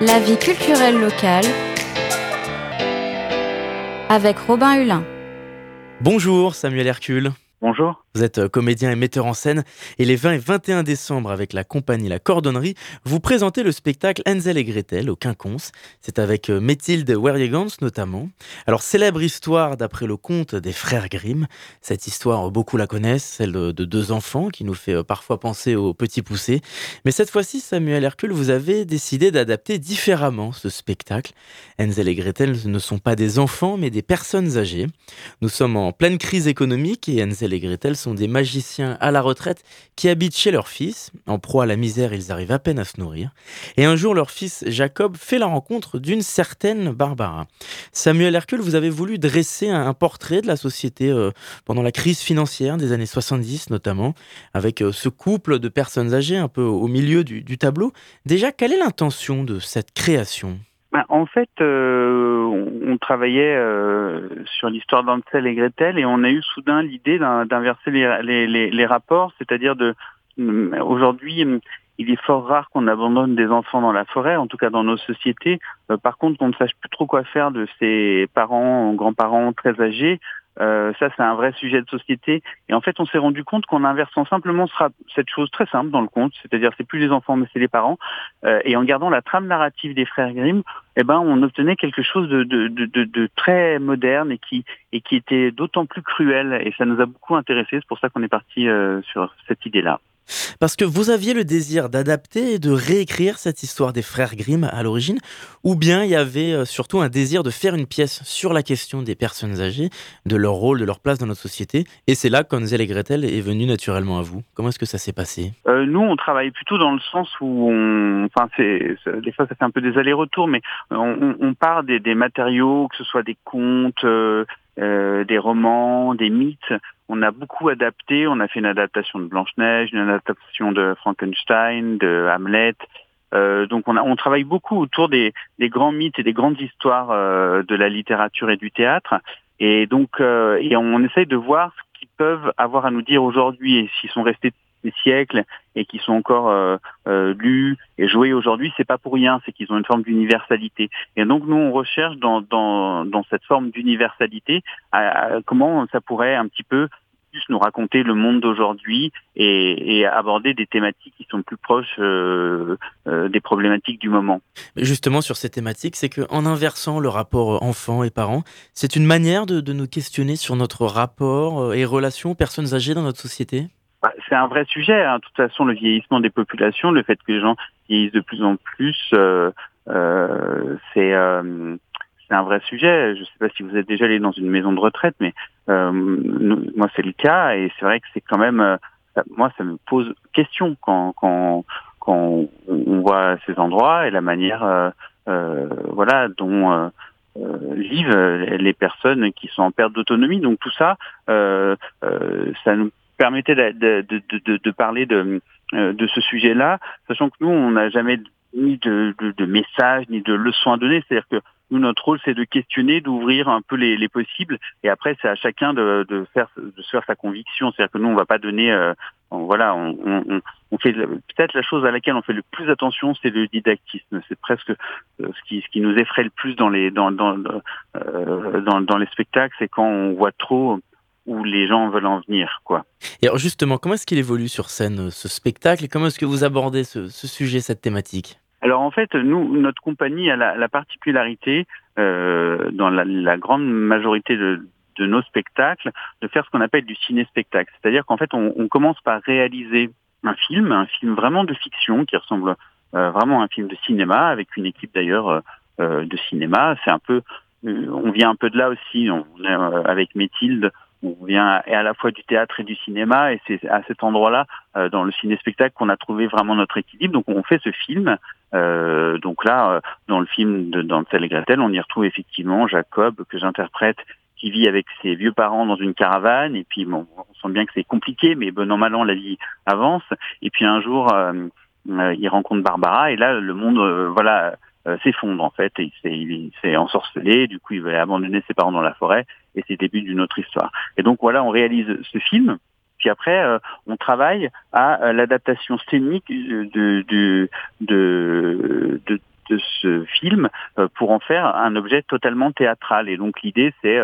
La vie culturelle locale avec Robin Hulin. Bonjour Samuel Hercule. Bonjour. Vous êtes euh, comédien et metteur en scène et les 20 et 21 décembre avec la compagnie La Cordonnerie, vous présentez le spectacle Hansel et Gretel au Quinconce. C'est avec euh, Mathilde Werjegans notamment. Alors célèbre histoire d'après le conte des frères Grimm. Cette histoire, beaucoup la connaissent, celle de, deux enfants qui nous fait euh, parfois penser aux petits poussés. Mais cette fois-ci, Samuel Hercule, vous avez décidé d'adapter différemment ce spectacle. Hansel et Gretel ne sont pas des enfants mais des personnes âgées. Nous sommes en pleine crise économique et Hansel et Gretel sont des magiciens à la retraite qui habitent chez leur fils. En proie à la misère, ils arrivent à peine à se nourrir. Et un jour, leur fils Jacob fait la rencontre d'une certaine Barbara. Samuel Hercule, vous avez voulu dresser un portrait de la société euh, pendant la crise financière des années 70 notamment, avec euh, ce couple de personnes âgées un peu au milieu du tableau. Déjà, quelle est l'intention de cette création? Bah, en fait, euh, on, travaillait euh, sur l'histoire d'Ansel et Gretel et on a eu soudain l'idée d'inverser les, rapports, c'est-à-dire de mm, aujourd'hui, il est fort rare qu'on abandonne des enfants dans la forêt, en tout cas dans nos sociétés. Euh, par contre, qu'on ne sache plus trop quoi faire de ses parents, grands-parents très âgés, euh, ça, c'est un vrai sujet de société. Et en fait, on s'est rendu compte qu'en inversant simplement cette chose très simple dans le conte, c'est-à-dire c'est plus les enfants mais c'est les parents, euh, et en gardant la trame narrative des frères Grimm, eh ben, on obtenait quelque chose de, très moderne et qui, était d'autant plus cruel. Et ça nous a beaucoup intéressé. C'est pour ça qu'on est parti euh, sur cette idée-là. Parce que vous aviez le désir d'adapter et de réécrire cette histoire des frères Grimm à l'origine, ou bien il y avait euh, surtout un désir de faire une pièce sur la question des personnes âgées, de leur rôle, de leur place dans notre société, et c'est là qu'Ansel et Gretel est venu naturellement à vous. Comment est-ce que ça s'est passé? Euh, Nous, on travaille plutôt dans le sens où on, enfin, c'est des fois ça fait un peu des allers-retours, mais on, part des, matériaux, que ce soit des contes. Euh, euh, des romans, des mythes. On a beaucoup adapté. On a fait une adaptation de Blanche-Neige, une adaptation de Frankenstein, de Hamlet. Euh, donc on, travaille beaucoup autour des, grands mythes et des grandes histoires euh, de la littérature et du théâtre. Et donc et on essaye de voir ce qu'ils peuvent avoir à nous dire aujourd'hui et s'ils sont restés siècles et qui sont encore euh, euh, lus et joués aujourd'hui, c'est pas pour rien, c'est qu'ils ont une forme d'universalité. Et donc nous on recherche dans, dans, cette forme d'universalité comment ça pourrait un petit peu plus nous raconter le monde d'aujourd'hui et, aborder des thématiques qui sont plus proches euh, des problématiques du moment. Justement sur ces thématiques, c'est qu'en inversant le rapport enfant et parents, c'est une manière de, de nous questionner sur notre rapport et relation aux personnes âgées dans notre société? C'est un vrai sujet. Hein. De toute façon, le vieillissement des populations, le fait que les gens vieillissent de plus en plus, euh, euh, c'est euh, c'est un vrai sujet. Je ne sais pas si vous êtes déjà allé dans une maison de retraite, mais moi c'est le cas et c'est vrai que c'est quand même, moi ça me pose question quand quand quand on voit ces endroits et la manière, voilà, dont vivent les personnes qui sont en perte d'autonomie. Donc tout ça, ça nous permettez de, de, de, de parler de, euh, de ce sujet-là, sachant que nous, on n'a jamais ni de, de, messages, ni de leçons à donner. C'est-à-dire que nous, notre rôle, c'est de questionner, d'ouvrir un peu les, les, possibles, et après, c'est à chacun de, de, faire, de se faire sa conviction. C'est-à-dire que nous, on va pas donner, euh, voilà, on, on, on fait peut-être la chose à laquelle on fait le plus attention, c'est le didactisme. C'est presque euh, ce qui, ce qui nous effraie le plus dans les, dans, dans, euh, dans, dans les spectacles, c'est quand on voit trop où les gens veulent en venir, quoi. Et alors justement, comment est-ce qu'il évolue sur scène ce spectacle et comment est-ce que vous abordez ce, sujet, cette thématique? Alors en fait, nous, notre compagnie a la, particularité, euh, dans la, grande majorité de, nos spectacles, de faire ce qu'on appelle du ciné-spectacle. C'est-à-dire qu'en fait, on, commence par réaliser un film, un film vraiment de fiction qui ressemble euh, vraiment à un film de cinéma, avec une équipe d'ailleurs euh, de cinéma. C'est un peu, on vient un peu de là aussi. On est avec Mathilde on vient à la fois du théâtre et du cinéma et c'est à cet endroit-là euh, dans le ciné-spectacle qu'on a trouvé vraiment notre équilibre. Donc on fait ce film euh, donc là euh, dans le film de Dantel et Gretel on y retrouve effectivement Jacob que j'interprète qui vit avec ses vieux parents dans une caravane et puis bon on sent bien que c'est compliqué mais bon an mal an la vie avance. Et puis un jour il rencontre Barbara et là le monde voilà euh, s'effondre en fait et il s'est ensorcelé, du coup il veut abandonner ses parents dans la forêt et c'est le début d'une autre histoire. Et donc voilà, on réalise ce film, puis après euh, on travaille à euh, l'adaptation scénique de, de, de, de de ce film pour en faire un objet totalement théâtral. Et donc l'idée, c'est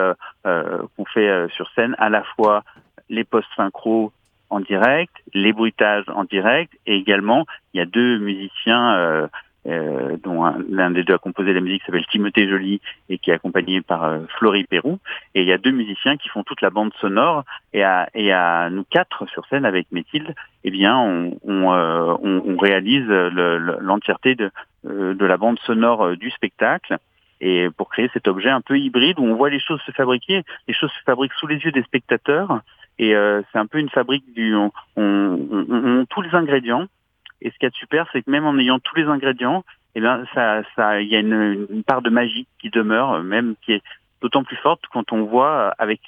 qu'on fait sur scène à la fois les post-synchro en direct, les bruitages en direct, et également il y a deux musiciens euh, dont l'un des deux a composé la musique s'appelle Timothée Joly et qui est accompagné par euh, Florie Pérou. Et il y a deux musiciens qui font toute la bande sonore. Et à, nous quatre sur scène avec Méthilde, eh bien, on, euh, réalise l'entièreté de, euh, de la bande sonore du spectacle. Et pour créer cet objet un peu hybride où on voit les choses se fabriquer, les choses se fabriquent sous les yeux des spectateurs. Et c'est un peu une fabrique du, on, on, on, tous les ingrédients et ce qui est super, c'est que même en ayant tous les ingrédients, eh bien, ça, ça, il y a une, part de magie qui demeure, même qui est d'autant plus forte quand on voit euh, avec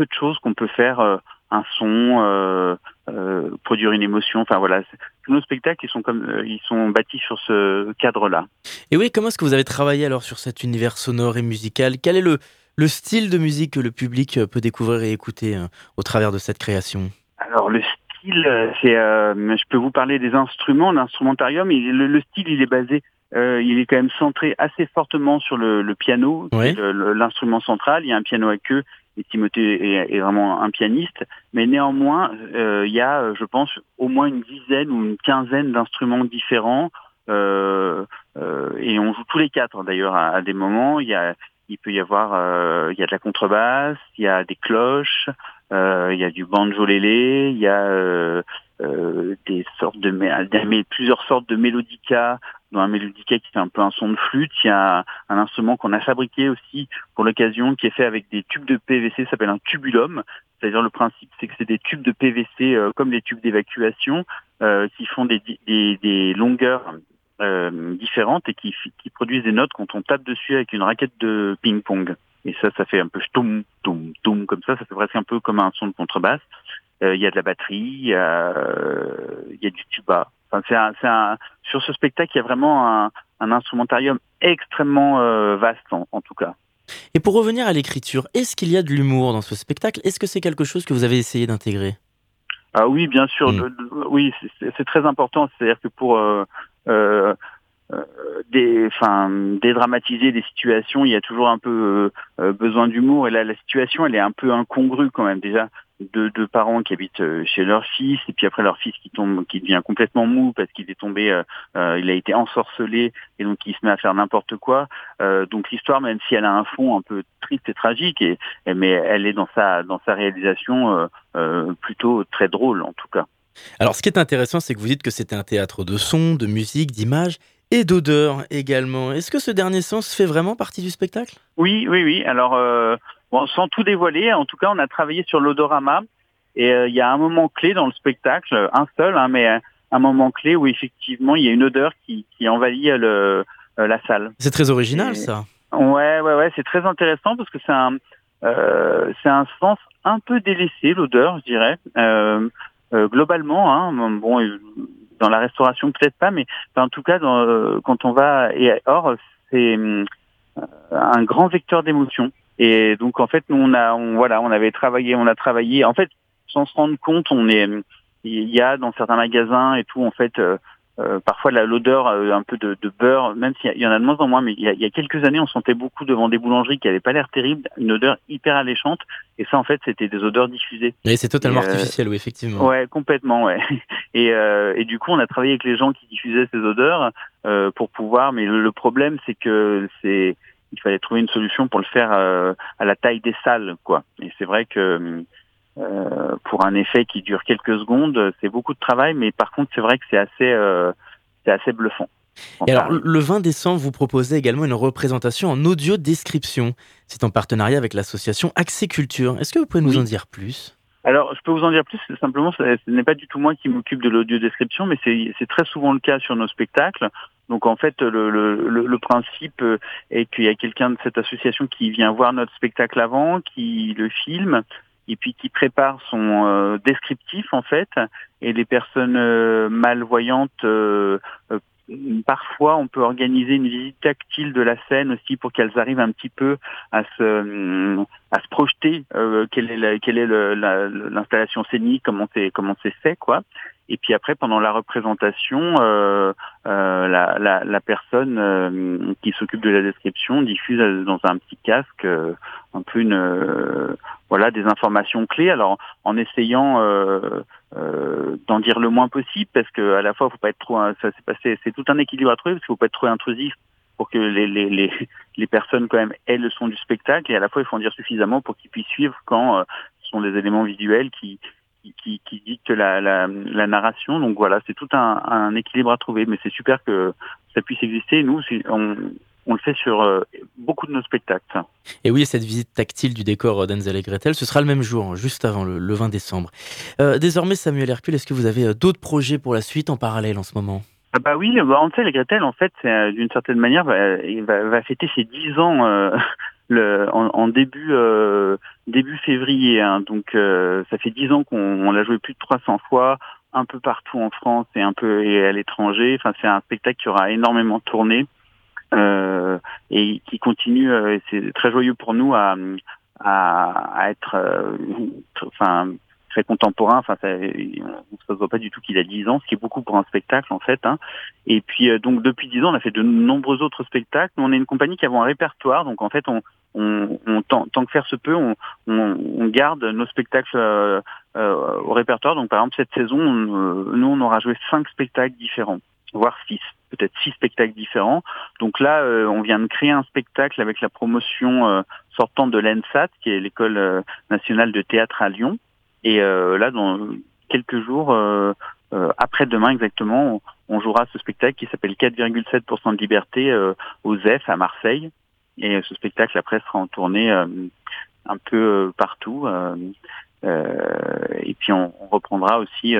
peu de choses qu'on peut faire euh, un son, euh, euh, produire une émotion. Enfin voilà, tous nos spectacles ils sont comme ils sont bâtis sur ce cadre-là. Et oui, comment est-ce que vous avez travaillé alors sur cet univers sonore et musical? Quel est le le style de musique que le public peut découvrir et écouter au travers de cette création? Alors le style, c'est, euh, je peux vous parler des instruments, l'instrumentarium. Le, le style, il est basé, euh, il est quand même centré assez fortement sur le, le piano, l'instrument central. Il y a un piano à queue et Timothée est, est vraiment un pianiste. Mais néanmoins, euh, il y a, je pense, au moins une dizaine ou une quinzaine d'instruments différents. Euh, euh, et on joue tous les quatre d'ailleurs à, à, des moments. Il y a, il peut y avoir, euh, il y a de la contrebasse, il y a des cloches, euh, il y a du banjo-lélé, il y a euh, euh, des sortes de plusieurs sortes de mélodicas, dont un mélodica qui fait un peu un son de flûte. Il y a un, instrument qu'on a fabriqué aussi pour l'occasion, qui est fait avec des tubes de PVC, ça s'appelle un tubulum. C'est-à-dire le principe, c'est que c'est des tubes de PVC comme les tubes d'évacuation, qui font des, des, des longueurs différentes et qui, qui produisent des notes quand on tape dessus avec une raquette de ping-pong. Et ça, ça fait un peu toum, toum, toum, comme ça. Ça fait presque un peu comme un son de contrebasse. Euh, il y a de la batterie, il y, a, y a du tuba. Enfin, c'est un, un, sur ce spectacle, il y a vraiment un, un instrumentarium extrêmement euh, vaste, en, en, tout cas. Et pour revenir à l'écriture, est-ce qu'il y a de l'humour dans ce spectacle? Est-ce que c'est quelque chose que vous avez essayé d'intégrer? Ah oui, bien sûr. Mm. oui, c'est très important. C'est-à-dire que pour euh, euh, euh, des, enfin, dédramatiser des situations, il y a toujours un peu euh, euh, besoin d'humour. Et là, la situation, elle est un peu incongrue quand même. Déjà, deux, deux parents qui habitent chez leur fils, et puis après leur fils qui tombe, qui devient complètement mou parce qu'il est tombé, il a été ensorcelé, et donc il se met à faire n'importe quoi. donc l'histoire, même si elle a un fond un peu triste et tragique, et, mais elle est dans sa dans sa réalisation plutôt très drôle en tout cas. Alors, ce qui est intéressant, c'est que vous dites que c'était un théâtre de son, de musique, d'images et d'odeur également. Est-ce que ce dernier sens fait vraiment partie du spectacle? Oui, oui, oui. Alors, euh, bon, sans tout dévoiler, en tout cas, on a travaillé sur l'odorama. Et euh, il y a un moment clé dans le spectacle, un seul, hein, mais un moment clé où effectivement il y a une odeur qui, qui envahit le, euh, la salle. C'est très original, ça. Ouais, ouais, ouais. C'est très intéressant parce que c'est un, euh, c'est un sens un peu délaissé, l'odeur, je dirais. Euh, globalement, hein, bon, dans la restauration peut-être pas, mais en tout cas dans, euh, quand on va et or c'est euh, un grand vecteur d'émotion. Et donc en fait nous on a on, voilà on avait travaillé on a travaillé en fait sans se rendre compte on est il y a dans certains magasins et tout en fait euh, parfois l'odeur euh, un peu de, de, beurre, même s'il y, en a de moins en moins, mais il y a, il y a quelques années, on sentait beaucoup devant des boulangeries qui n'avaient pas l'air terrible, une odeur hyper alléchante, et ça en fait c'était des odeurs diffusées. Et c'est totalement euh, artificiel, oui, effectivement. Ouais, complètement, ouais. Et, et, du coup, on a travaillé avec les gens qui diffusaient ces odeurs pour pouvoir, mais le, le problème c'est que c'est il fallait trouver une solution pour le faire à la taille des salles, quoi. Et c'est vrai que euh, pour un effet qui dure quelques secondes, c'est beaucoup de travail, mais par contre, c'est vrai que c'est assez, euh, c'est assez bluffant. Et alors, le 20 décembre, vous proposez également une représentation en audio description. C'est en partenariat avec l'association Accès Culture. Est-ce que vous pouvez nous en dire plus? Alors, je peux vous en dire plus. Simplement, ce n'est pas du tout moi qui m'occupe de l'audio description, mais c'est très souvent le cas sur nos spectacles. Donc, en fait, le, le, le principe est qu'il y a quelqu'un de cette association qui vient voir notre spectacle avant, qui le filme, et puis qui prépare son euh, descriptif en fait et les personnes euh, malvoyantes euh, parfois, on peut organiser une visite tactile de la scène aussi pour qu'elles arrivent un petit peu à se, à se projeter euh, quelle est, quelle est l'installation scénique, comment c'est comment c'est fait, quoi. Et puis après, pendant la représentation, euh, euh, la, la, la, personne euh, qui s'occupe de la description diffuse dans un petit casque euh, un peu une euh, voilà des informations clés. Alors en essayant d'en dire le moins possible, parce que à la fois, faut pas être trop, ça c'est passé, c'est tout un équilibre à trouver, parce qu'il faut pas être trop intrusif pour que les, les, les, les, personnes quand même aient le son du spectacle et à la fois il faut en dire suffisamment pour qu'ils puissent suivre quand ce sont des éléments visuels qui, qui, qui, dicte la, la, la, narration. Donc voilà, c'est tout un, un, équilibre à trouver, mais c'est super que ça puisse exister. Nous, on, on le fait sur euh, beaucoup de nos spectacles. Et oui, cette visite tactile du décor d'Enzel et Gretel, ce sera le même jour, juste avant le, 20 décembre. Euh, désormais, Samuel Hercule, est-ce que vous avez euh, d'autres projets pour la suite en parallèle en ce moment? Ah bah oui, Hansel et Gretel, en fait, d'une certaine manière, va, va, va, fêter ses 10 ans euh, le, en, début euh, début février. Hein. donc euh, ça fait 10 ans qu'on l'a joué plus de 300 fois, un peu partout en France et un peu et à l'étranger. Enfin, c'est un spectacle qui aura énormément tourné et qui continue. c'est très joyeux pour nous à, à, à être, enfin très contemporain. Enfin, ça, on ne voit pas du tout qu'il a 10 ans, ce qui est beaucoup pour un spectacle en fait. Hein. Et puis euh, donc depuis 10 ans, on a fait de nombreux autres spectacles. on est une compagnie qui a un répertoire, donc en fait, on, on, on tant, que faire se peut, on, on, garde nos spectacles euh, euh, au répertoire. Donc par exemple cette saison, nous on aura joué cinq spectacles différents, voire six peut-être six spectacles différents. Donc là, on vient de créer un spectacle avec la promotion sortant de l'ENSAT, qui est l'école nationale de théâtre à Lyon. Et euh, là, dans quelques jours, euh, euh, après-demain exactement, on, jouera ce spectacle qui s'appelle 4,7% de liberté au ZEF à Marseille. Et ce spectacle après sera en tournée un peu partout. et puis on, reprendra aussi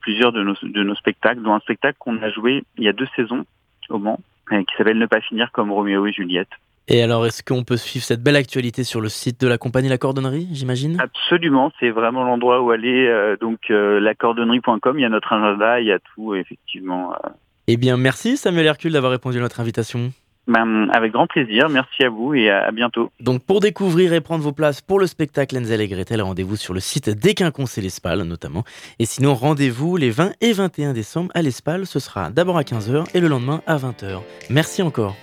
plusieurs de nos, de nos spectacles, dont un spectacle qu'on a joué il y a deux saisons au Mans, qui s'appelle Ne pas finir comme Roméo et Juliette. Et alors, est-ce qu'on peut suivre cette belle actualité sur le site de la compagnie La Cordonnerie, j'imagine? Absolument, c'est vraiment l'endroit où aller. Euh, donc, euh, lacordonnerie.com, il y a notre agenda, il y a tout, effectivement. Euh. Eh bien, merci Samuel Hercule d'avoir répondu à notre invitation. Ben, avec grand plaisir, merci à vous et à, bientôt. Donc pour découvrir et prendre vos places pour le spectacle Enzel et Gretel, rendez-vous sur le site d'Equincons et l'Espal notamment. Et sinon, rendez-vous les 20 et 21 décembre à l'Espal, ce sera d'abord à 15h et le lendemain à 20h. Merci encore.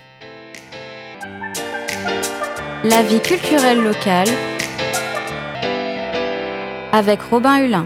La vie culturelle locale avec Robin Hulin.